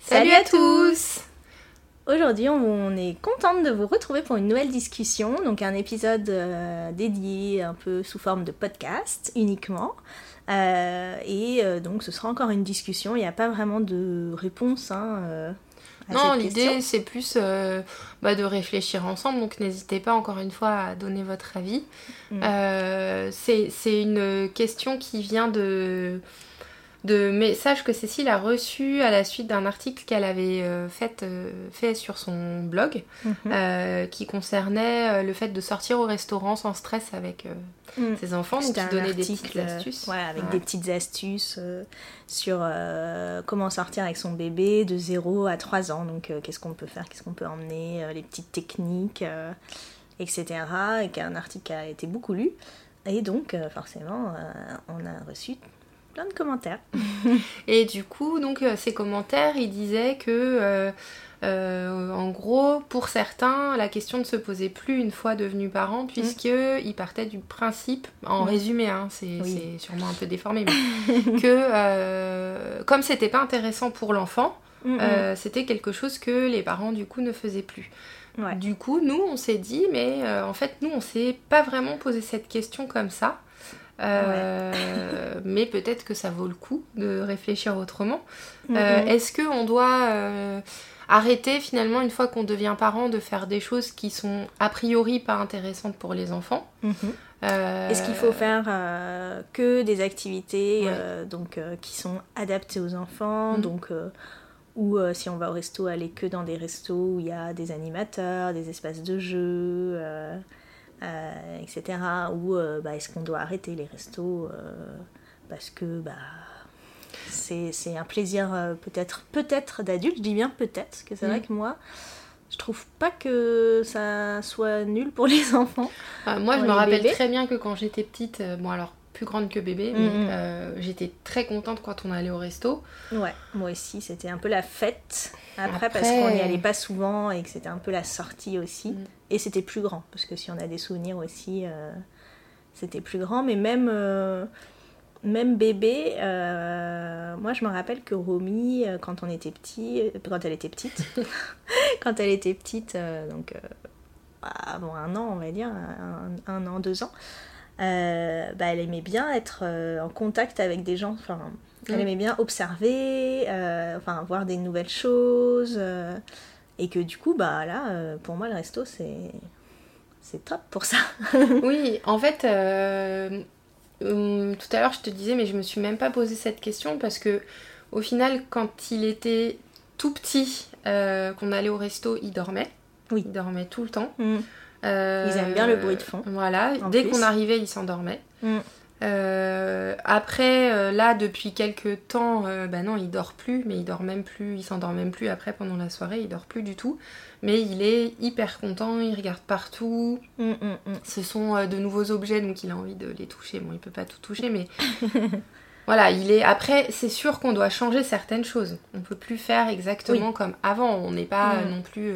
Salut à tous Aujourd'hui, on est contente de vous retrouver pour une nouvelle discussion, donc un épisode euh, dédié un peu sous forme de podcast uniquement. Euh, et euh, donc, ce sera encore une discussion, il n'y a pas vraiment de réponse. Hein, à Non, l'idée c'est plus bah, de réfléchir ensemble, donc n'hésitez pas encore une fois à donner votre avis. Mm. C'est une question qui vient de, de messages que Cécile a reçus à la suite d'un article qu'elle avait euh, fait, euh, fait sur son blog, Mhm. euh, qui concernait le fait de sortir au restaurant sans stress avec Mm. ses enfants, donc qui donnait des petites astuces. ouais, avec Ouais. des petites astuces sur comment sortir avec son bébé de 0 à 3 ans. Donc, qu'est-ce qu'on peut faire, qu'est-ce qu'on peut emmener, les petites techniques, etc. Et qu'un article qui a été beaucoup lu. Et donc, forcément, on a reçu plein de commentaires. Et du coup, donc, euh, ces commentaires, ils disaient que, euh, euh, en gros, pour certains, la question ne se posait plus une fois devenus parents, puisqu'ils partaient du principe, en Mm. résumé, hein, c'est Oui. sûrement un peu déformé, mais que euh, comme c'était pas intéressant pour l'enfant, Mm, mm. euh, c'était quelque chose que les parents, du coup, ne faisaient plus. Ouais. Du coup, nous, on s'est dit, mais en fait, nous, on s'est pas vraiment posé cette question comme ça. Euh, Mais peut-être que ça vaut le coup de réfléchir autrement. Mm, Euh, mm. Est-ce qu'on doit euh, arrêter finalement, une fois qu'on devient parent, de faire des choses qui sont a priori pas intéressantes pour les enfants Mhm. Euh, Est-ce qu'il faut faire que des activités Ouais. donc, qui sont adaptées aux enfants Mhm. donc, Ou si on va au resto, aller que dans des restos où il y a des animateurs, des espaces de jeu, etc. Ou euh, bah, est-ce qu'on doit arrêter les restos euh, parce que bah, c'est un plaisir euh, peut-être peut-être d'adulte, je dis bien peut-être, parce que c'est vrai Mhm. que moi, je trouve pas que ça soit nul pour les enfants. Euh, moi, je me rappelle bébés. très bien que quand j'étais petite, euh, bon alors plus grande que bébé, mais Mhm. euh, j'étais très contente quand on allait au resto. Ouais, moi aussi, c'était un peu la fête. Après, Après- parce qu'on n'y allait pas souvent et que c'était un peu la sortie aussi. Mm. Et c'était plus grand, parce que si on a des souvenirs aussi, euh, c'était plus grand. Mais même, euh, même bébé, euh, moi je me rappelle que Romy, quand on était petit, quand elle était petite, quand elle était petite, donc avant un an, on va dire, un, un an, deux ans, euh, bah, elle aimait bien être euh, en contact avec des gens. Enfin, elle aimait bien observer, euh, enfin voir des nouvelles choses. Et que du coup, bah là, euh, pour moi, le resto, c'est c'est top pour ça. Oui, en fait, euh, hum, tout à l'heure je te disais, mais je me suis même pas posé cette question parce que au final, quand il était tout petit, euh, qu'on allait au resto, il dormait. Oui. Il dormait tout le temps. Mm. Euh, Ils aiment bien le bruit de fond. Voilà, dès qu'on arrivait, il s'endormait. Mm. Euh, après, euh, là, depuis quelques temps, euh, bah non, il dort plus, mais il dort même plus, il s'endort même plus après pendant la soirée, il dort plus du tout. Mais il est hyper content, il regarde partout. Mm, mm, mm. Ce sont euh, de nouveaux objets, donc il a envie de les toucher. Bon, il peut pas tout toucher, mais voilà, il est. Après, c'est sûr qu'on doit changer certaines choses. On peut plus faire exactement comme avant. On n'est pas non plus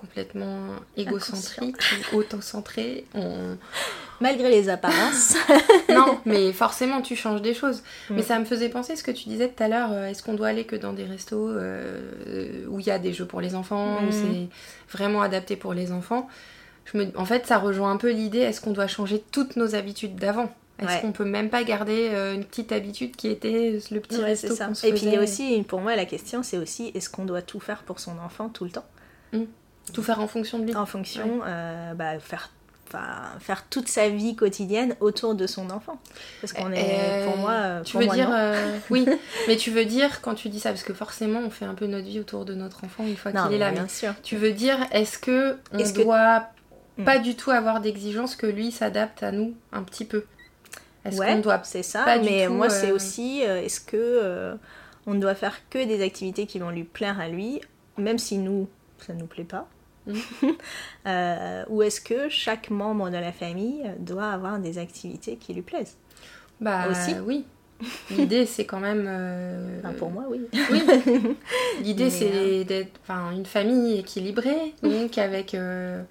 complètement égocentrique autocentré. On... Malgré les apparences. non, mais forcément, tu changes des choses. Mm. Mais ça me faisait penser ce que tu disais tout à l'heure. euh, Est-ce qu'on doit aller que dans des restos euh, où il y a des jeux pour les enfants, où Mm. c'est vraiment adapté pour les enfants? Je me... En fait, ça rejoint un peu l'idée est-ce qu'on doit changer toutes nos habitudes d'avant? Est-ce Ouais. qu'on peut même pas garder euh, une petite habitude qui était le petit Ouais, resto ça. se Et puis il y a aussi, pour moi, la question, c'est aussi est-ce qu'on doit tout faire pour son enfant tout le temps? Tout faire en fonction de lui. En fonction, euh, bah, faire, enfin, faire toute sa vie quotidienne autour de son enfant. Parce qu'on est, Euh, pour moi, euh, Tu pour veux moi, dire non. euh, oui, mais tu veux dire quand tu dis ça parce que forcément on fait un peu notre vie autour de notre enfant une fois qu'il est là. bien mais sûr. Tu veux dire est-ce que on doit Mm. pas du tout avoir d'exigence que lui s'adapte à nous un petit peu? Est-ce Ouais, qu'on doit c'est ça. pas mais tout, moi, c'est aussi est-ce que euh, on ne doit faire que des activités qui vont lui plaire à lui, même si nous, ça nous plaît pas. Euh, Ou est-ce que chaque membre de la famille doit avoir des activités qui lui plaisent? Bah Aussi. oui. L'idée c'est quand même. euh, Enfin, Pour moi, oui. Oui. L'idée c'est d'être enfin, une famille équilibrée, donc avec euh,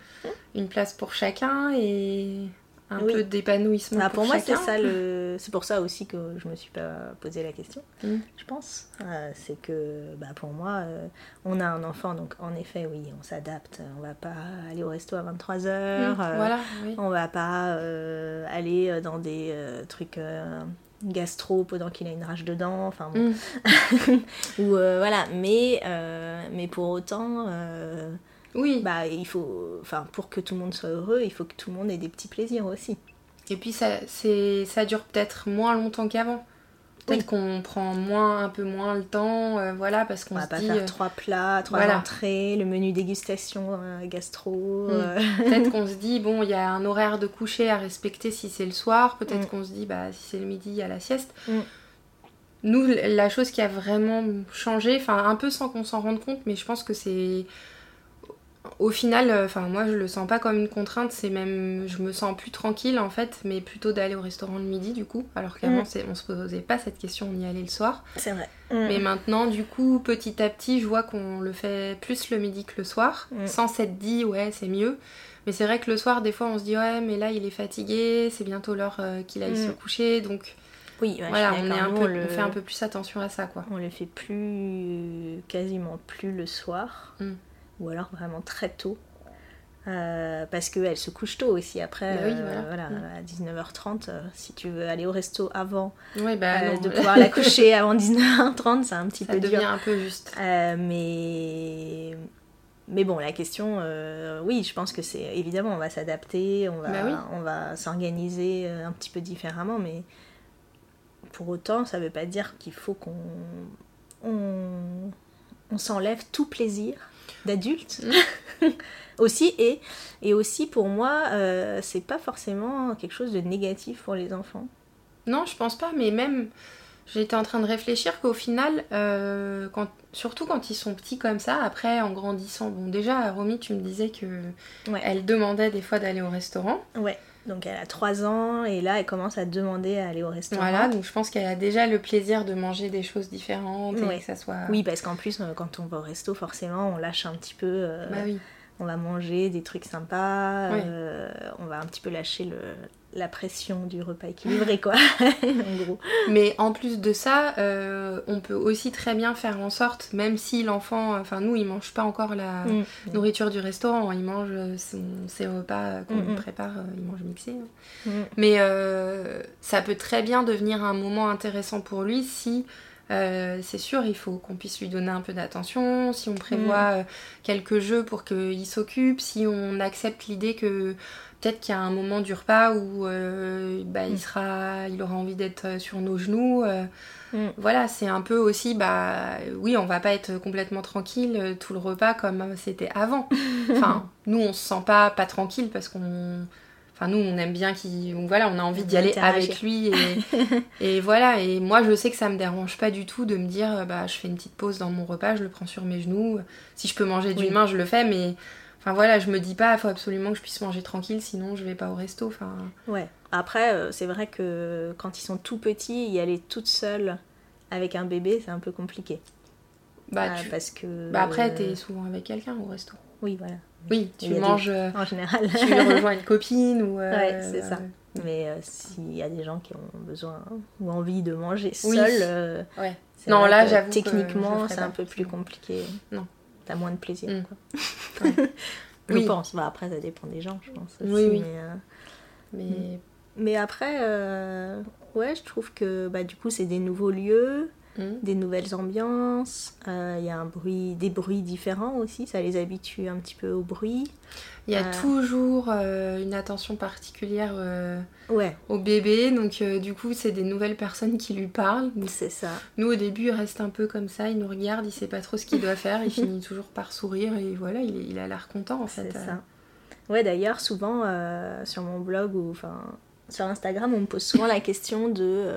une place pour chacun et un peu d'épanouissement. Bah, pour, pour, moi, c'est ça le. C'est pour ça aussi que je me suis pas posé la question. Mm. Je pense. Euh, c'est que, bah, pour moi, euh, on a un enfant, donc en effet, oui, on s'adapte. On va pas aller au resto à 23 h Mm, voilà, oui. On va pas euh, aller dans des euh, trucs euh, gastro pendant qu'il a une rage dedans. Enfin bon. Mm. Ou euh, voilà. Mais, euh, mais pour autant. euh, Oui, bah, il faut, enfin, pour que tout le monde soit heureux, il faut que tout le monde ait des petits plaisirs aussi. et puis ça, c'est, ça dure peut-être moins longtemps qu'avant. Peut-être Oui. qu'on prend moins, un peu moins le temps, euh, voilà, parce qu'on On va se pas dit... faire euh, trois plats, trois voilà. entrées, le menu dégustation euh, gastro. Mm. euh, Peut-être qu'on se dit, bon, il y a un horaire de coucher à respecter si c'est le soir. Peut-être Mm. qu'on se dit, bah, si c'est le midi, il y a la sieste. Mm. Nous, la chose qui a vraiment changé, enfin, un peu sans qu'on s'en rende compte, mais je pense que c'est. Au final, euh, enfin, moi, je le sens pas comme une contrainte, c'est même. Je me sens plus tranquille, en fait, mais plutôt d'aller au restaurant le midi, du coup. Alors qu'avant, Mm. c'est- on se posait pas cette question, on y allait le soir. C'est vrai. Mais maintenant, du coup, petit à petit, je vois qu'on le fait plus le midi que le soir, Mm. sans s'être dit, ouais, c'est mieux. Mais c'est vrai que le soir, des fois, on se dit, ouais, mais là, il est fatigué, c'est bientôt l'heure euh, qu'il aille Mm. se coucher. Donc, Oui, voilà, on, est d'accord. un Nous, peu, on le... on fait un peu plus attention à ça, quoi. on le fait plus, quasiment plus le soir, Mm. Ou alors vraiment très tôt. Euh, parce qu'elle se couche tôt aussi après, Bah oui, euh, voilà. Mm. à 19h30. euh, si tu veux aller au resto avant, Oui, bah, euh, de pouvoir la coucher avant 19h30, c'est un petit ça peu devient dur. un peu juste. Mais mais bon, la question, euh, oui, je pense que c'est évidemment, on va s'adapter, on va, Bah oui. on va s'organiser un petit peu différemment, mais pour autant, ça veut pas dire qu'il faut qu'on on, on s'enlève tout plaisir d'adulte aussi et et aussi pour moi, euh, c'est pas forcément quelque chose de négatif pour les enfants. Non, je pense pas, mais même, j'étais en train de réfléchir qu'au final, euh, quand, surtout quand ils sont petits comme ça, après, en grandissant, bon, déjà, Romy, tu me disais que Ouais. elle demandait des fois d'aller au restaurant. Ouais. Donc elle a 3 ans et là elle commence à demander à aller au restaurant. Voilà, donc je pense qu'elle a déjà le plaisir de manger des choses différentes Ouais. et que ça soit. Oui, parce qu'en plus, euh, quand on va au resto, forcément, on lâche un petit peu. euh, Bah oui. On va manger des trucs sympas. Oui. euh, on va un petit peu lâcher le, la pression du repas équilibré, quoi. en gros. Mais en plus de ça, euh, on peut aussi très bien faire en sorte, même si l'enfant, enfin nous, il mange pas encore la Mm. nourriture du restaurant, il mange euh, son- ses repas qu'on Mm, mm. prépare, euh, il mange mixé. hein. Mm. Mais euh, ça peut très bien devenir un moment intéressant pour lui si, euh, c'est sûr, il faut qu'on puisse lui donner un peu d'attention, si on prévoit euh, quelques jeux pour qu'il s'occupe, si on accepte l'idée que peut-être qu'il y a un moment du repas où euh, bah, il, Mm. sera, il aura envie d'être sur nos genoux. euh, Mm. Voilà, c'est un peu aussi, bah oui, on va pas être complètement tranquille tout le repas comme c'était avant. Enfin, nous, on se sent pas pas tranquille parce qu'on. Enfin, nous, on aime bien qu'il. Voilà, on a envie d'y aller avec lui. Et, et voilà, et moi, je sais que ça me dérange pas du tout de me dire, euh, bah, je fais une petite pause dans mon repas, je le prends sur mes genoux. Si je peux manger d'une Oui. main, je le fais, mais. Enfin voilà, je me dis pas, il faut absolument que je puisse manger tranquille, sinon je vais pas au resto. Enfin, Ouais. Après, euh, c'est vrai que quand ils sont tout petits, y aller toute seule avec un bébé, c'est un peu compliqué. bah, Euh, tu- parce que. bah après, t'es souvent avec quelqu'un au resto. Oui, voilà. Oui, tu des- manges. euh, En général. tu rejoins une copine ou. euh, Ouais, c'est ça. euh, Mais euh, s'il y a des gens qui ont besoin ou envie de manger seul, euh, ouais. Non, là, j'avoue Techniquement, c'est un peu plus compliqué. Non. T'as moins de plaisir. Mm. Quoi. Ouais. je Oui. pense. Bah, après, ça dépend des gens, je pense. Aussi, Oui, oui. Mais, euh, Mais. mais après, euh, ouais, je trouve que bah, du coup, c'est des nouveaux lieux, Hmm. des nouvelles ambiances. euh, Il y a un bruit, des bruits différents aussi. Ça les habitue un petit peu au bruit. Il y a Euh. toujours euh, une attention particulière Ouais, au bébé, donc du coup, c'est des nouvelles personnes qui lui parlent. c'est ça. Nous, au début, il reste un peu comme ça, il nous regarde, il sait pas trop ce qu'il doit faire, il finit toujours par sourire et voilà, il, il a l'air content en fait. C'est ça. Ouais, d'ailleurs, souvent sur mon blog ou enfin sur Instagram, on me pose souvent la question de,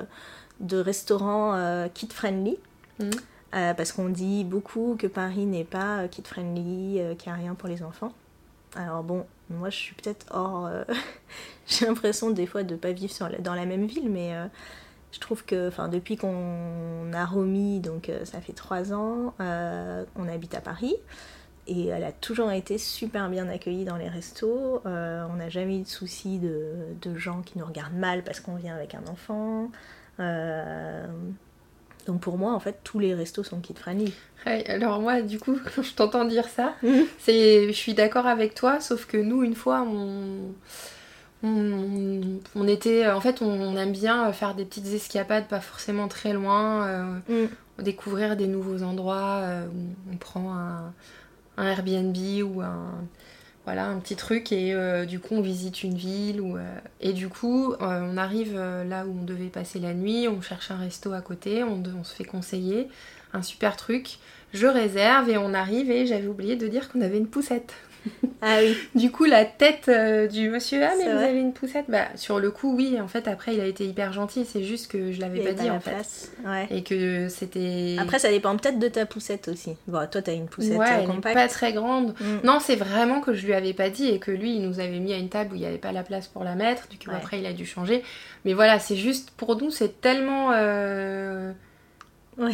de restaurants euh, kid-friendly. Mhm. Euh, parce qu'on dit beaucoup que Paris n'est pas euh, kid-friendly, euh, qu'il n'y a rien pour les enfants. Alors bon, moi je suis peut-être hors... euh, J'ai l'impression des fois de ne pas vivre sur la- dans la même ville, mais je trouve que depuis qu'on a Romy, donc ça fait trois ans, on habite à Paris. Et elle a toujours été super bien accueillie dans les restos. Euh, on n'a jamais eu de soucis de, de, gens qui nous regardent mal parce qu'on vient avec un enfant. Euh, donc pour moi, en fait, tous les restos sont kid-friendly. alors moi, du coup, quand je t'entends dire ça, mhm. c'est, je suis d'accord avec toi, sauf que nous, une fois, on, on, était, en fait, on, aime bien faire des petites escapades, pas forcément très loin, euh, mhm. découvrir des nouveaux endroits. on prend un, un Airbnb ou un voilà un petit truc et euh, du coup on visite une ville ou, euh, et du coup euh, on arrive là où on devait passer la nuit, on cherche un resto à côté, on, on, se fait conseiller un super truc, je réserve et on arrive et j'avais oublié de dire qu'on avait une poussette. Ah oui. du coup, la tête euh, du monsieur, ah, mais vous avez une poussette Bah, sur le coup, oui, en fait, après, il a été hyper gentil. C'est juste que je l'avais pas dit, en fait. Et que c'était. Après, ça dépend peut-être de ta poussette aussi. Bon, toi, t'as une poussette ouais, euh, compacte. pas très grande. Mm. Non, c'est vraiment que je lui avais pas dit et que lui, il nous avait mis à une table où il n'y avait pas la place pour la mettre. Du coup, après, il a dû changer. Mais voilà, c'est juste pour nous, c'est tellement. Euh,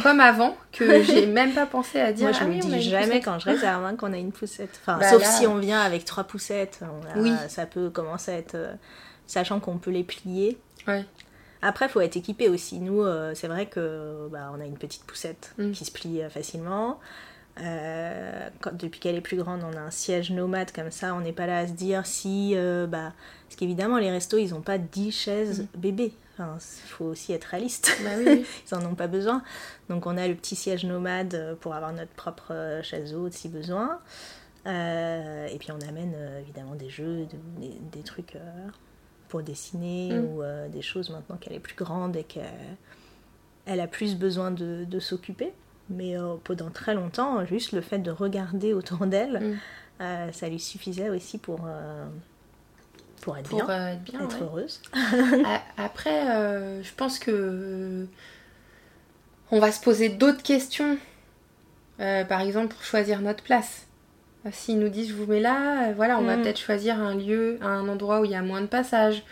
comme avant, que j'ai même pas pensé à dire. Moi, je ah me dis jamais quand je réserve hein, qu'on a une poussette. Enfin, bah sauf si on vient avec trois poussettes, oui. ça peut commencer à être. Euh, sachant qu'on peut les plier. Ouais. Après, il faut être équipé aussi. Nous, euh, c'est vrai que bah, on a une petite poussette mm. qui se plie euh, facilement. quand, depuis qu'elle est plus grande, on a un siège nomade comme ça. On n'est pas là à se dire si. bah, parce qu'évidemment, les restos, ils n'ont pas 10 chaises mm. Enfin, il faut aussi être réaliste. Bah oui. Ils en ont pas besoin. Donc on a le petit siège nomade euh, pour avoir notre propre euh, chaise haute si besoin. Euh, et puis on amène évidemment des jeux, des, trucs pour dessiner mm. ou des choses maintenant qu'elle est plus grande et qu'elle a plus besoin de, s'occuper. Mais pendant très longtemps, juste le fait de regarder autour d'elle, mm. ça lui suffisait aussi pour pour être bien, être, heureuse. Après, euh, je pense que on va se poser d'autres questions. Euh, par exemple, pour choisir notre place. Euh, s'ils nous disent je vous mets là, voilà, on va mm. peut-être choisir un lieu, un endroit où il y a moins de passages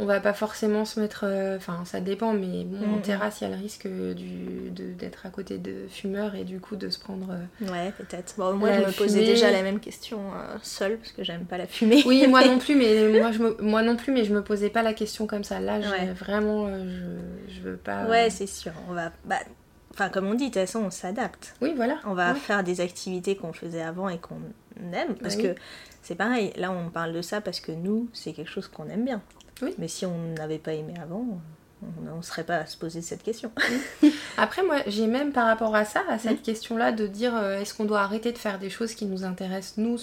on va pas forcément se mettre. Euh, enfin, ça dépend, mais bon, en mm. terrasse, il y a le risque d'être à côté de fumeurs et du coup de se prendre. Euh, ouais, peut-être. Bon, moi, je me posais déjà la même question euh, seule parce que j'aime pas la fumée. Oui, moi non plus, mais moi, je me, moi non plus, mais je me posais pas la question comme ça. Là, vraiment, je, je veux pas. Ouais, c'est sûr. On va. Bah, enfin, comme on dit, de toute façon, on s'adapte. Oui, voilà. On va faire des activités qu'on faisait avant et qu'on aime. Parce que c'est pareil, là, on parle de ça parce que nous, c'est quelque chose qu'on aime bien. Mais si on n'avait pas aimé avant, on ne serait pas à se poser cette question. Après, moi, j'ai même par rapport à ça, à cette mm. question-là, de dire euh, est-ce qu'on doit arrêter de faire des choses qui nous intéressent, nous?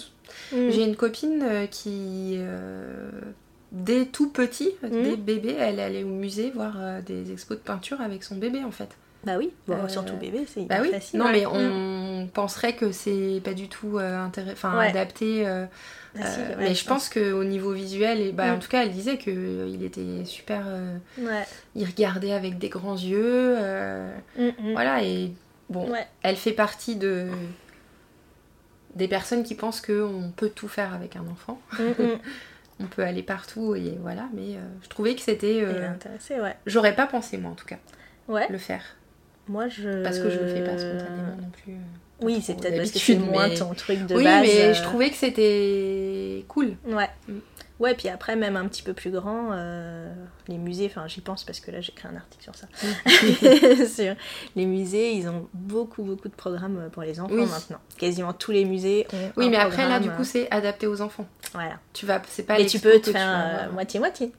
Mm. J'ai une copine euh, qui, euh, dès tout petit, mm. dès bébé, elle allait au musée voir des expos de peinture avec son bébé, en fait. Bah oui, surtout bébé, c'est bah oui. Non, mais on penserait que c'est pas du tout enfin, adapté euh, mais je pense qu'au niveau visuel, et, bah, en mm. tout cas, elle disait qu'il était super. Euh, il regardait avec des grands yeux. Euh, mm, mm. Voilà, et bon, elle fait partie de des personnes qui pensent qu'on peut tout faire avec un enfant. on peut aller partout et voilà, mais je trouvais que c'était. ouais. J'aurais pas pensé, moi en tout cas, ouais. le faire. Moi, je. Parce que je le fais pas spontanément non plus. Oui, c'est peut-être parce que c'est moins ton truc de base. Oui, mais je trouvais que c'était cool. Ouais. Mm. Ouais, puis après, même un petit peu plus grand, euh, les musées, enfin j'y pense parce que là j'ai écrit un article sur ça. Mm. sur les musées, ils ont beaucoup, beaucoup de programmes pour les enfants maintenant. Quasiment tous les musées ont. Oui, mais après là, du coup, c'est adapté aux enfants. Voilà. Tu vas, c'est pas. Et tu peux te faire moitié-moitié.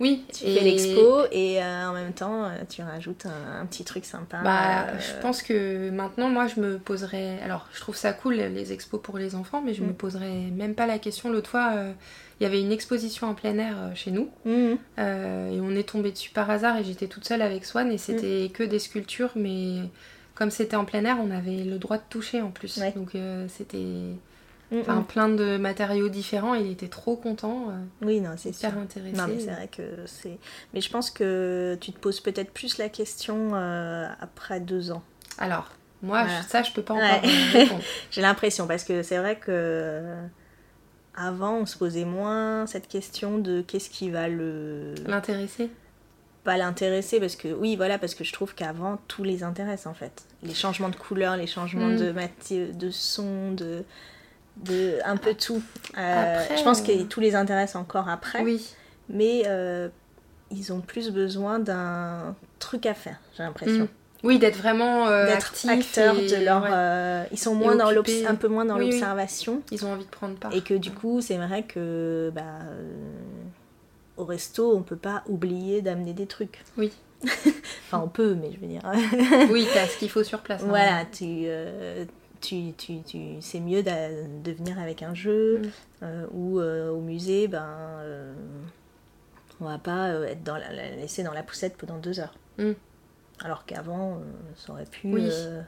Oui. Tu fais l'expo et euh, en même temps, euh, tu rajoutes un, petit truc sympa. Bah, je pense que maintenant, moi, je me poserais. Alors, je trouve ça cool les expos pour les enfants, mais je me mm. poserais même pas la question. L'autre fois, il y avait une exposition en plein air euh, chez nous mhm. euh, et on est tombé dessus par hasard et j'étais toute seule avec Swan et c'était mhm. que des sculptures mais comme c'était en plein air on avait le droit de toucher en plus donc euh, c'était mhm. Enfin, plein de matériaux différents, il était trop content. oui, non, c'est super intéressé. Non, mais c'est vrai que c'est. Mais je pense que tu te poses peut-être plus la question après deux ans. Alors, moi, ça, je peux pas encore répondre. J'ai l'impression, parce que c'est vrai que avant, on se posait moins cette question de qu'est-ce qui va le. L'intéresser? Pas l'intéresser, parce que. Oui, voilà, parce que je trouve qu'avant, tout les intéresse en fait. Les changements de couleur, les changements de, de son, de. de un peu tout. Euh, Après, je pense que euh, tous les intéresse encore après, Oui, mais euh, ils ont plus besoin d'un truc à faire, j'ai l'impression. Mm. Oui, d'être vraiment euh, D'être acteurs et- de leur. ouais. euh, ils sont moins dans un peu moins dans Oui, oui. l'observation. Ils ont envie de prendre part. Et que du coup, c'est vrai que bah, euh, au resto, on peut pas oublier d'amener des trucs. Oui. Enfin, on peut, mais je veux dire. oui, t'as ce qu'il faut sur place. hein. voilà, tu, euh, tu, tu, tu, c'est mieux de venir avec un jeu Mm. ou au musée, ben, on va pas être dans la, la- laisser dans la poussette pendant deux heures. Mm. Alors qu'avant, euh, ça aurait pu Oui. euh,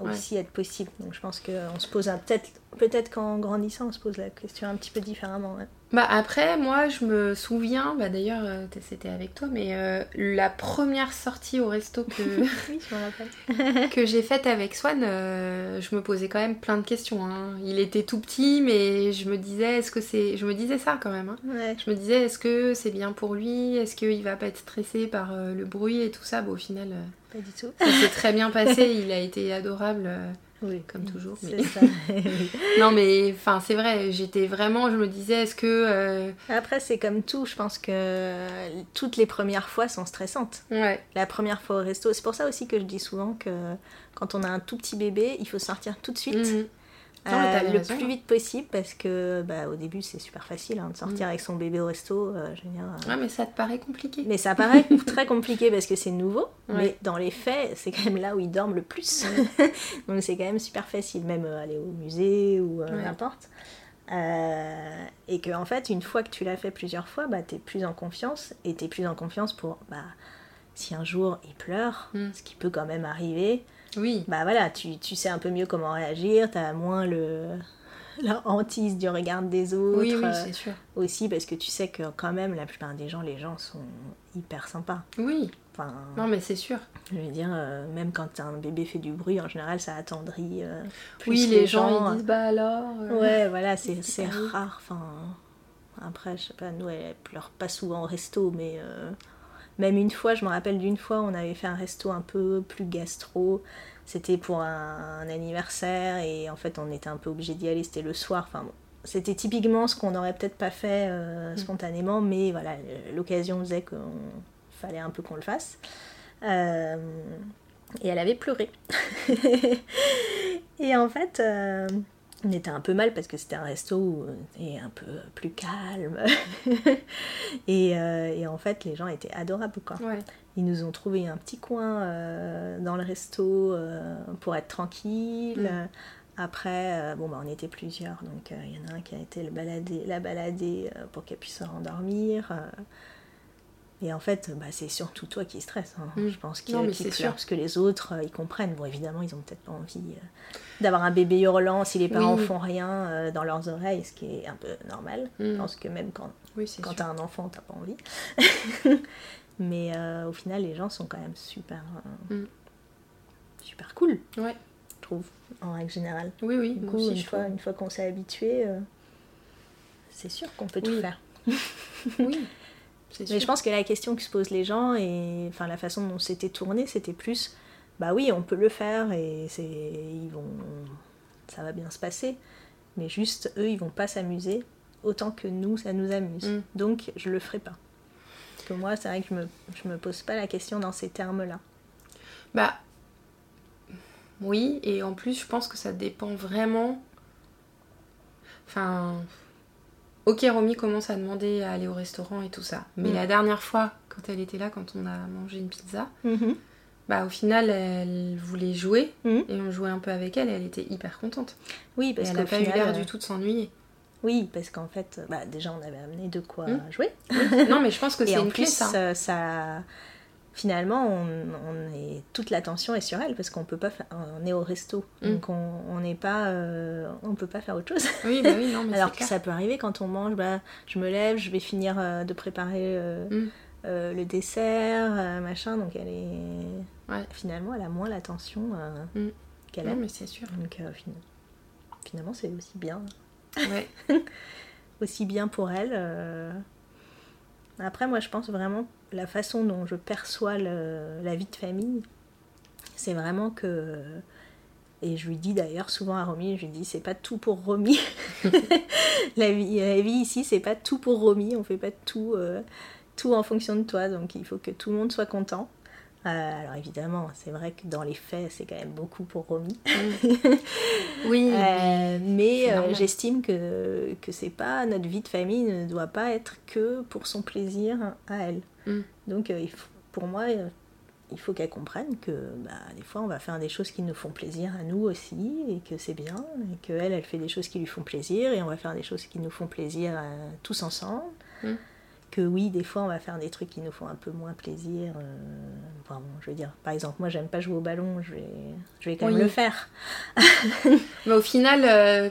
aussi être possible. Donc je pense qu'on se pose un- peut-être, peut-être qu'en grandissant, on se pose la question un petit peu différemment. ouais. Bah après, moi, je me souviens, bah d'ailleurs, euh, c'était avec toi, mais euh, la première sortie au resto que, Oui, je me rappelle. que j'ai faite avec Swan, euh, je me posais quand même plein de questions. hein. Il était tout petit, mais je me disais, est-ce que c'est... Je me disais ça quand même. hein. Ouais. Je me disais, est-ce que c'est bien pour lui? Est-ce qu'il va pas être stressé par euh, le bruit et tout ça? Bon, au final, Pas du tout. ça s'est très bien passé. Il a été adorable, Oui, comme toujours. Mais- ça. Non, mais enfin, c'est vrai. J'étais vraiment. Je me disais, est-ce que euh, Après, c'est comme tout. Je pense que toutes les premières fois sont stressantes. ouais, La première fois au resto. C'est pour ça aussi que je dis souvent que quand on a un tout petit bébé, il faut sortir tout de suite. mhm. Non, t'avais le raison. plus vite possible parce que bah, au début c'est super facile hein, de sortir Mm. avec son bébé au resto. euh, je veux dire, euh, Ouais, mais ça te paraît compliqué. Mais ça paraît très compliqué parce que c'est nouveau, Ouais. mais dans les faits, c'est quand même là où ils dorment le plus. Donc c'est quand même super facile, même euh, aller au musée ou euh, Ouais. n'importe. Euh, et que en fait, une fois que tu l'as fait plusieurs fois, bah, t'es plus en confiance et t'es plus en confiance pour bah, si un jour il pleure, Mm. ce qui peut quand même arriver, Oui. bah voilà, tu, tu sais un peu mieux comment réagir, t'as moins le la hantise du regard des autres Oui, oui, euh, c'est sûr. aussi parce que tu sais que quand même la plupart des gens les gens sont hyper sympas Oui. enfin Non, mais c'est sûr. je veux dire euh, même quand un bébé fait du bruit en général ça attendrit euh, plus oui, les, gens, ils disent bah alors. euh, ouais voilà c'est c'est rare enfin après je sais pas nous elle pleure pas souvent au resto mais euh, même une fois je me rappelle d'une fois on avait fait un resto un peu plus gastro. C'était pour un, un anniversaire et en fait on était un peu obligé d'y aller. C'était le soir. Enfin bon, c'était typiquement ce qu'on n'aurait peut-être pas fait euh, spontanément mais voilà l'occasion faisait qu'il fallait un peu qu'on le fasse. Euh, et elle avait pleuré. Et en fait euh, on était un peu mal parce que c'était un resto où c'était un peu plus calme. et, euh, et en fait, les gens étaient adorables, quoi. Ouais. Ils nous ont trouvé un petit coin euh, dans le resto euh, pour être tranquille. Mm. Après, euh, bon, bah, on était plusieurs, donc euh, il y en a un qui a été le balader, la balader euh, pour qu'elle puisse se rendormir. Et en fait, bah, c'est surtout toi qui stresses. hein. Mm. Je pense qu'il c'est pleure, sûr. parce que les autres, euh, ils comprennent. Bon, évidemment, ils ont peut-être pas envie euh, d'avoir un bébé hurlant si les parents Oui. font rien euh, dans leurs oreilles, ce qui est un peu normal. Je Mm. pense que même quand Oui, quand sûr. t'as un enfant, t'as pas envie. Mais au final, les gens sont quand même super, Mm. super cool, Ouais. je trouve, en règle générale. Oui, oui. Du moi coup, aussi, une, je fois, trouve. une fois qu'on s'est habitué, c'est sûr qu'on peut tout faire. Oui. Mais je pense que la question que se posent les gens, et enfin la façon dont c'était tourné, c'était plus, bah oui, on peut le faire et c'est, ils vont, ça va bien se passer. Mais juste, eux, ils vont pas s'amuser autant que nous, ça nous amuse. Mm. Donc, je le ferai pas. Parce que moi, c'est vrai que je me, je me pose pas la question dans ces termes-là. Bah. Oui, et en plus, je pense que ça dépend vraiment. Enfin. Ok, Romy commence à demander à aller au restaurant et tout ça. Mais Mm. la dernière fois, quand elle était là, quand on a mangé une pizza, Mhm. bah au final, elle voulait jouer. Mhm. Et on jouait un peu avec elle et elle était hyper contente. Oui, parce elle qu'au n'a pas eu l'air euh, du tout de s'ennuyer. Oui, parce qu'en fait, bah, déjà, on avait amené de quoi Mm. jouer. non, mais je pense que c'est en une clé, plus, ça. euh, ça... Finalement, on, on est... toute l'attention est sur elle parce qu'on peut pas on est au resto, Mm. donc on n'est pas, euh, on peut pas faire autre chose. Oui, bah oui, non, mais Alors que clair. ça peut arriver quand on mange, bah, je me lève, je vais finir euh, de préparer euh, Mm. le dessert, machin, donc elle est Ouais. finalement elle a moins l'attention Mm. qu'elle a. mais c'est sûr. Donc fin- finalement c'est aussi bien, Ouais. aussi bien pour elle. Après moi je pense vraiment la façon dont je perçois le- la vie de famille, c'est vraiment que Et je lui dis d'ailleurs souvent à Romy, je lui dis c'est pas tout pour Romy. la, vie, la vie ici, c'est pas tout pour Romy, on fait pas tout, euh, tout en fonction de toi, donc il faut que tout le monde soit content. Euh, alors évidemment, c'est vrai que dans les faits, c'est quand même beaucoup pour Romy. oui. Euh, mais j'estime que, que c'est pas notre vie de famille ne doit pas être que pour son plaisir à elle. Mm. Donc il faut, pour moi, il faut qu'elle comprenne que bah, des fois on va faire des choses qui nous font plaisir à nous aussi et que c'est bien et qu'elle elle fait des choses qui lui font plaisir et on va faire des choses qui nous font plaisir euh, tous ensemble Mm. Que oui des fois on va faire des trucs qui nous font un peu moins plaisir euh, enfin, bon, je veux dire par exemple moi j'aime pas jouer au ballon je vais, je vais quand même le faire Mais au final, euh,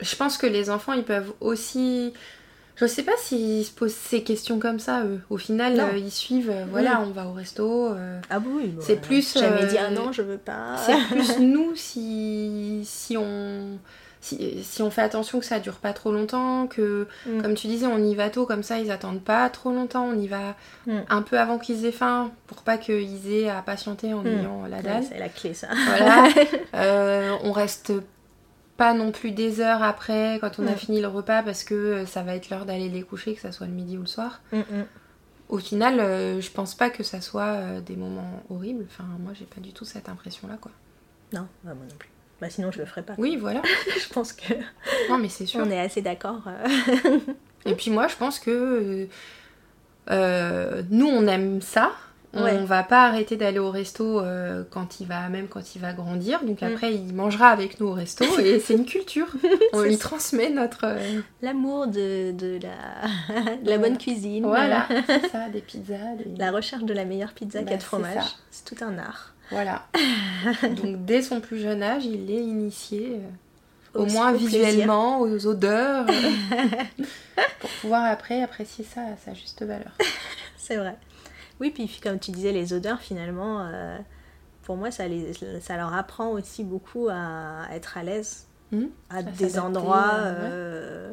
je pense que les enfants, ils peuvent aussi. Je sais pas s'ils se posent ces questions comme ça, eux. Au final, euh, ils suivent, euh, voilà, on va au resto. euh, ah oui bon, C'est euh, plus, jamais euh, dire non je veux pas C'est plus nous si, si on. Si, si on fait attention que ça dure pas trop longtemps, que Mm. comme tu disais, on y va tôt, comme ça ils attendent pas trop longtemps, on y va Mm. un peu avant qu'ils aient faim, pour pas qu'ils aient à patienter en Mm. ayant la Ouais, dalle. c'est la clé ça Voilà. Euh, on reste pas non plus des heures après quand on a fini le repas parce que euh, ça va être l'heure d'aller les coucher, que ça soit le midi ou le soir. Au final, euh, je pense pas que ça soit euh, des moments horribles. Enfin, moi, j'ai pas du tout cette impression-là, quoi. non moi non plus bah sinon je le ferais pas Oui, voilà. je pense que Non, mais c'est sûr. on est assez d'accord euh. Et puis moi, je pense que euh, euh, nous, on aime ça. On Ouais. va pas arrêter d'aller au resto euh, quand il va, même quand il va grandir. Donc Mm. après, il mangera avec nous au resto et c'est une culture. On lui ça. transmet notre. euh, L'amour de, de la, de la bonne cuisine. Voilà, c'est ça, des pizzas. des- La recherche de la meilleure pizza Bah, qu'il y a de c'est fromage. ça. C'est tout un art. Voilà. Donc dès son plus jeune âge, il est initié, euh, au Au- moins au plaisir. visuellement, aux odeurs, euh, pour pouvoir après apprécier ça à sa juste valeur. C'est vrai. Oui, puis comme tu disais, les odeurs, finalement, euh, pour moi, ça, les, ça leur apprend aussi beaucoup à être à l'aise Mhm. à des endroits euh, euh,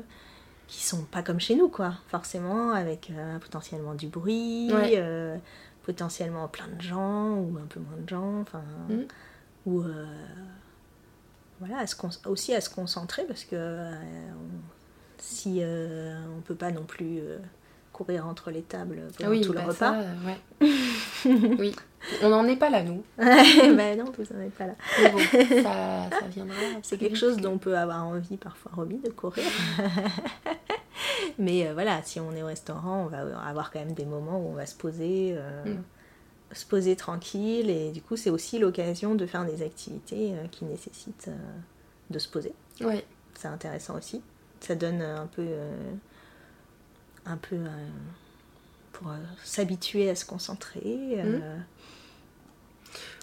qui sont pas comme chez nous, quoi. Forcément, avec euh, potentiellement du bruit, Ouais. Potentiellement plein de gens ou un peu moins de gens, enfin, Mhm. ou euh, voilà, à se aussi à se concentrer parce que euh, on- si euh, on peut pas non plus euh, courir entre les tables pendant oui, tout le bah repas. ça, ouais. oui, on n'en est pas là, nous. bah non, vous n'en êtes pas là. Mais bon, ça, ça viendra. C'est quelque chose dont on peut avoir envie parfois, Romy, de courir. Mais euh, voilà, si on est au restaurant, on va avoir quand même des moments où on va se poser, euh, Mm. se poser tranquille. Et du coup, c'est aussi l'occasion de faire des activités euh, qui nécessitent euh, de se poser. C'est intéressant aussi. Ça donne euh, un peu, euh, un peu euh, pour euh, s'habituer à se concentrer. euh,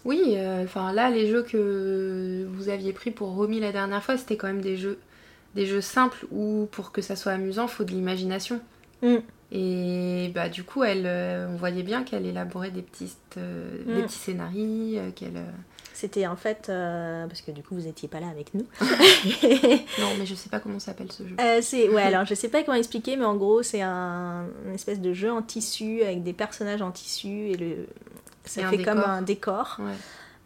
Oui, euh, enfin là, les jeux que vous aviez pris pour Romy la dernière fois, c'était quand même des jeux, des jeux simples où pour que ça soit amusant, faut de l'imagination. Mm. Et bah du coup, elle, euh, on voyait bien qu'elle élaborait des petits, euh, des Mm. petits scénarios, euh, qu'elle. C'était en fait, parce que du coup, vous n'étiez pas là avec nous. Non, mais je sais pas comment s'appelle ce jeu. C'est ouais alors je sais pas comment expliquer mais en gros c'est un une espèce de jeu en tissu avec des personnages en tissu et le ça Et fait comme décor. un décor Ouais.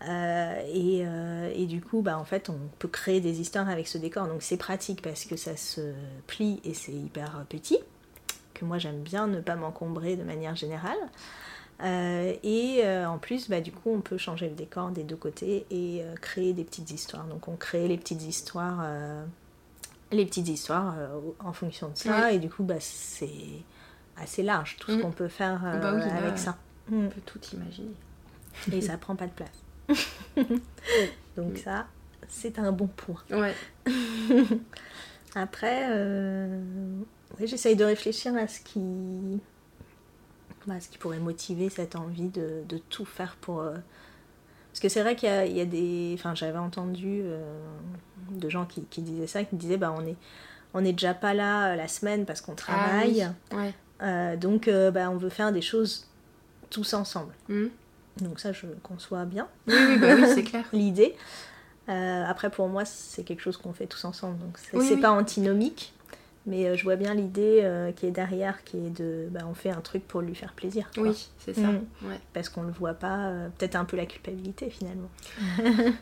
Euh, et, euh, et du coup bah en fait on peut créer des histoires avec ce décor. Donc c'est pratique parce que ça se plie et c'est hyper petit que moi j'aime bien ne pas m'encombrer de manière générale. Euh, et euh, en plus bah du coup on peut changer le décor des deux côtés et euh, créer des petites histoires. Donc on crée les petites histoires les petites histoires en fonction de ça. Et du coup bah c'est assez large tout ce Mm. qu'on peut faire Bah oui, avec ça. On Mm. peut tout imaginer. et ça prend pas de place donc ça c'est un bon point Ouais. après euh, ouais, j'essaye de réfléchir à ce qui bah, ce qui pourrait motiver cette envie de, de tout faire pour euh, parce que c'est vrai qu'il y a, il y a des enfin j'avais entendu euh, de gens qui, qui disaient ça qui disaient bah on est on est déjà pas là la semaine parce qu'on travaille Ah oui. Ouais. Euh, donc bah, on veut faire des choses tous ensemble Hmm. Donc ça je conçois bien Oui, oui, bah oui, c'est clair. l'idée. Euh, après, pour moi, c'est quelque chose qu'on fait tous ensemble, donc c'est Oui, c'est oui. pas antinomique, mais euh, je vois bien l'idée euh, qui est derrière, qui est de, bah, on fait un truc pour lui faire plaisir. quoi. Oui, c'est ça. Mm. Ouais. Parce qu'on le voit pas, euh, peut-être un peu la culpabilité finalement.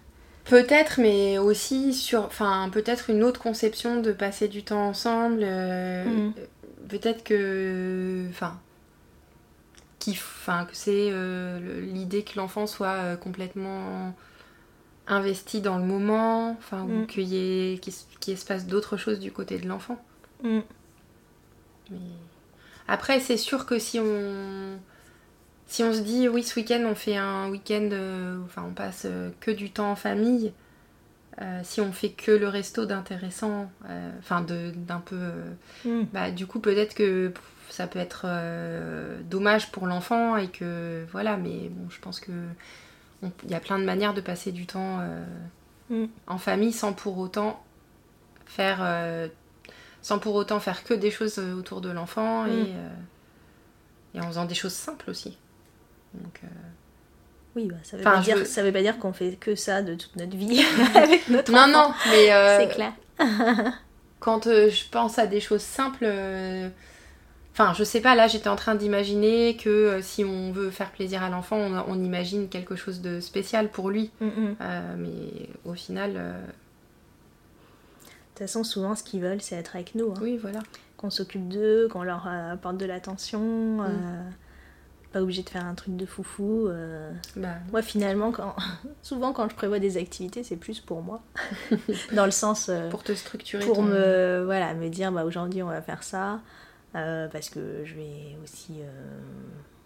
Peut-être, mais aussi sur, enfin, peut-être une autre conception de passer du temps ensemble. Mhm. Peut-être que, enfin, enfin, que c'est euh, l'idée que l'enfant soit euh, complètement investi dans le moment, enfin, ou Mm. qu'il y ait, qu'il se passe d'autres choses du côté de l'enfant. Mm. Mais après, c'est sûr que si on si on se dit oui, ce week-end on fait un week-end, euh, enfin on passe euh, que du temps en famille, euh, si on fait que le resto d'intéressant, euh, enfin d'un peu, euh, Mm. bah du coup peut-être que pff, ça peut être dommage pour l'enfant et que voilà, mais bon, je pense que il y a plein de manières de passer du temps euh, Mm. en famille sans pour autant faire sans pour autant faire que des choses autour de l'enfant Mm. et, euh, et en faisant des choses simples aussi. Donc, Oui, bah, ça veut Enfin, pas dire, veux- ça veut pas dire qu'on fait que ça de toute notre vie avec notre Non, enfant. non, mais euh, C'est clair. quand euh, je pense à des choses simples, euh, enfin, je sais pas, là j'étais en train d'imaginer que euh, si on veut faire plaisir à l'enfant, on, on imagine quelque chose de spécial pour lui. Mm, mm. Euh, mais au final, euh, De toute façon, souvent, ce qu'ils veulent, c'est être avec nous. hein. oui, voilà. Qu'on s'occupe d'eux, qu'on leur apporte de l'attention. euh, pas obligé de faire un truc de foufou. euh. Bah, Moi, finalement, quand... souvent, quand je prévois des activités, c'est plus pour moi. Dans le sens... euh, pour te structurer. pour ton- me voilà me dire bah aujourd'hui on va faire ça euh, parce que je vais aussi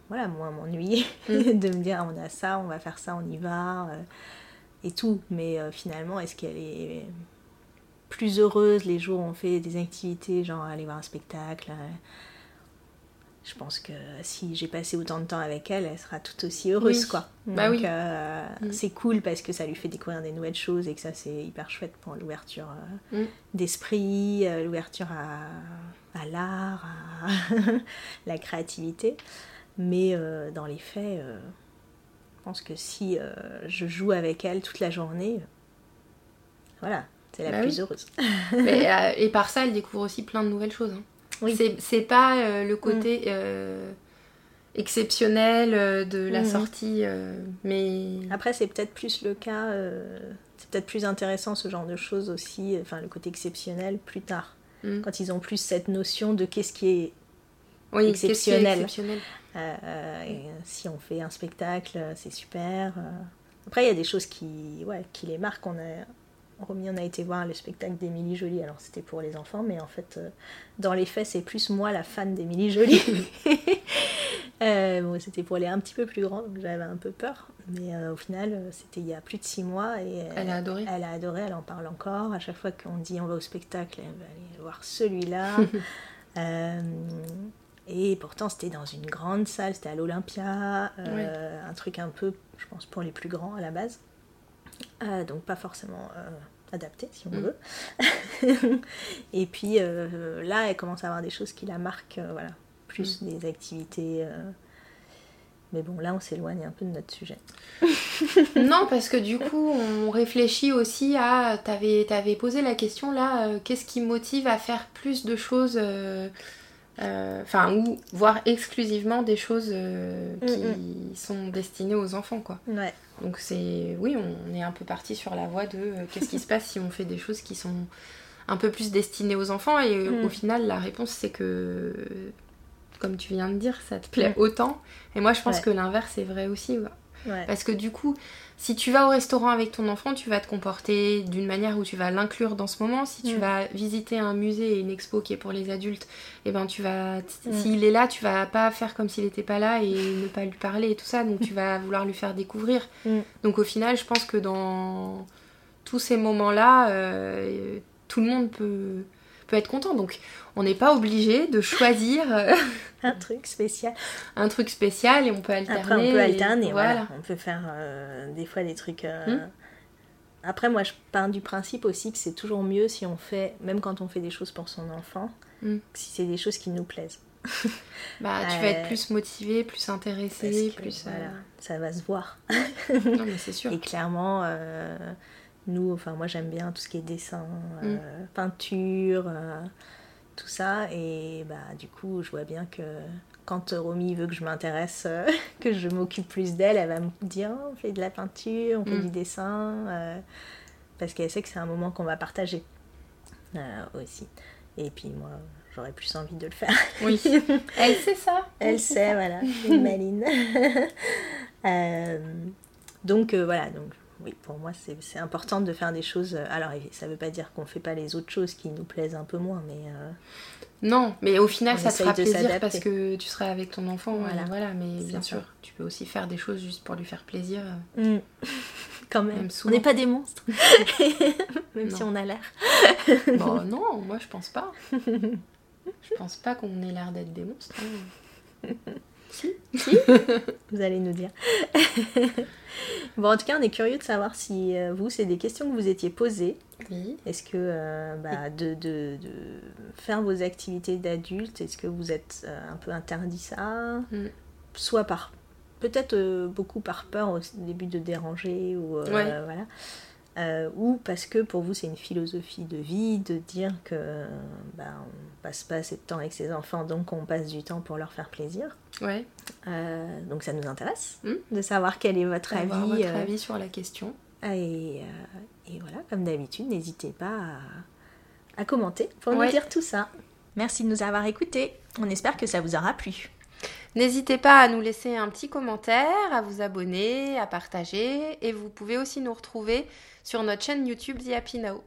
voilà moins m'ennuyer Mm. de me dire on a ça on va faire ça on y va et tout mais finalement est-ce qu'elle est plus heureuse les jours où on fait des activités genre aller voir un spectacle je pense que si j'ai passé autant de temps avec elle, elle sera tout aussi heureuse, Oui. quoi. Bah Donc, oui. euh, Mm. c'est cool parce que ça lui fait découvrir des nouvelles choses et que ça, c'est hyper chouette pour l'ouverture euh, Mm. d'esprit, euh, l'ouverture à, à l'art, à la créativité. Mais dans les faits, je pense que si je joue avec elle toute la journée, voilà, c'est la Bah plus oui. heureuse. Mais, et par ça, elle découvre aussi plein de nouvelles choses. hein. Oui. Mm. C'est- pas euh, le côté euh, exceptionnel euh, de la Mhm. sortie, euh, mais Après, c'est peut-être plus le cas, c'est peut-être plus intéressant ce genre de choses aussi, enfin le côté exceptionnel plus tard, Mm. quand ils ont plus cette notion de qu'est-ce qui est oui, exceptionnel. et si on fait un spectacle, c'est super. Après, il y a des choses qui, ouais, qui les marquent. On a, Romy, on a été voir le spectacle d'Émilie Jolie. Alors, c'était pour les enfants, mais en fait, euh, dans les faits, c'est plus moi la fan d'Émilie Jolie. Euh, bon, c'était pour les un petit peu plus grands, donc j'avais un peu peur. Mais euh, au final, c'était il y a plus de six mois et Elle a adoré. elle a adoré, elle en parle encore. À chaque fois qu'on dit on va au spectacle, elle va aller voir celui-là. Et pourtant, c'était dans une grande salle, c'était à l'Olympia, un truc un peu, je pense, pour les plus grands à la base. Euh, donc, pas forcément euh, adapté, si on Mm. veut. et puis euh, là, elle commence à avoir des choses qui la marquent, voilà, plus Mm. des activités. Mais bon, là, on s'éloigne un peu de notre sujet. non, parce que du coup, on réfléchit aussi à. T'avais avais posé la question là, qu'est-ce qui motive à faire plus de choses euh, euh, Enfin, ou voire exclusivement des choses euh, qui sont destinées aux enfants, quoi. Ouais. Donc, c'est. Oui, on est un peu parti sur la voie de euh, qu'est-ce qui se passe si on fait des choses qui sont un peu plus destinées aux enfants, et euh, Mm. au final, la réponse c'est que. Comme tu viens de dire, ça te plaît Mm. autant. Et moi, je pense Ouais. que l'inverse est vrai aussi. ouais. Ouais. Parce que du coup, si tu vas au restaurant avec ton enfant, tu vas te comporter d'une manière où tu vas l'inclure dans ce moment. Si tu Mm. vas visiter un musée et une expo qui est pour les adultes, et ben tu vas, Mm. s'il est là, tu vas pas faire comme s'il n'était pas là et ne pas lui parler et tout ça. Donc tu vas vouloir lui faire découvrir. Mm. Donc au final, je pense que dans tous ces moments-là, euh, tout le monde peut peut être content. Donc on n'est pas obligé de choisir euh, Un truc spécial. un truc spécial et on peut alterner. Après, on peut et- alterner, voilà. voilà. On peut faire euh, des fois des trucs. euh, Hmm. Après, moi, je pars du principe aussi que c'est toujours mieux si on fait, même quand on fait des choses pour son enfant, Hmm. si c'est des choses qui nous plaisent. Bah, tu Euh, vas être plus motivé, plus intéressé, plus. voilà, ça va se voir. Non, mais c'est sûr. Et clairement, nous, enfin, moi, j'aime bien tout ce qui est dessin, euh, peinture, euh, tout ça. Et bah, du coup, je vois bien que quand Romy veut que je m'intéresse, euh, que je m'occupe plus d'elle, elle va me dire oh, on fait de la peinture, on fait Mm. du dessin, parce qu'elle sait que c'est un moment qu'on va partager aussi. Et puis moi, j'aurais plus envie de le faire. Oui. Elle sait ça. Elle sait, voilà, une maline. Euh, donc euh, voilà, donc oui, pour moi c'est important de faire des choses. Alors ça veut pas dire qu'on fait pas les autres choses qui nous plaisent un peu moins, mais euh, Non, mais au final, ça te fera plaisir parce que tu seras avec ton enfant. Voilà. Voilà, mais bien sûr, tu peux aussi faire des choses juste pour lui faire plaisir. mm, quand même, Même on n'est pas des monstres, même si on a l'air. bon, non, moi je pense pas. Je pense pas qu'on ait l'air d'être des monstres. hein. Vous allez nous dire. bon, en tout cas, on est curieux de savoir si euh, vous, c'est des questions que vous étiez posées. Oui. Est-ce que euh, bah, de, de- de faire vos activités d'adulte, est-ce que vous êtes euh, un peu interdit ça Mm. Soit par peut-être beaucoup par peur au début de déranger ou Ouais. voilà. Euh, ou parce que pour vous c'est une philosophie de vie de dire que bah, on passe pas assez de temps avec ses enfants donc on passe du temps pour leur faire plaisir. Ouais. Euh, donc ça nous intéresse Mm. de savoir quel est votre avis. votre euh, avis sur la question. et, euh, et voilà, comme d'habitude, n'hésitez pas à, à commenter pour Ouais. nous dire tout ça. Merci de nous avoir écoutés. On espère que ça vous aura plu. N'hésitez pas à nous laisser un petit commentaire, à vous abonner, à partager. Et vous pouvez aussi nous retrouver sur notre chaîne YouTube The Happy Now.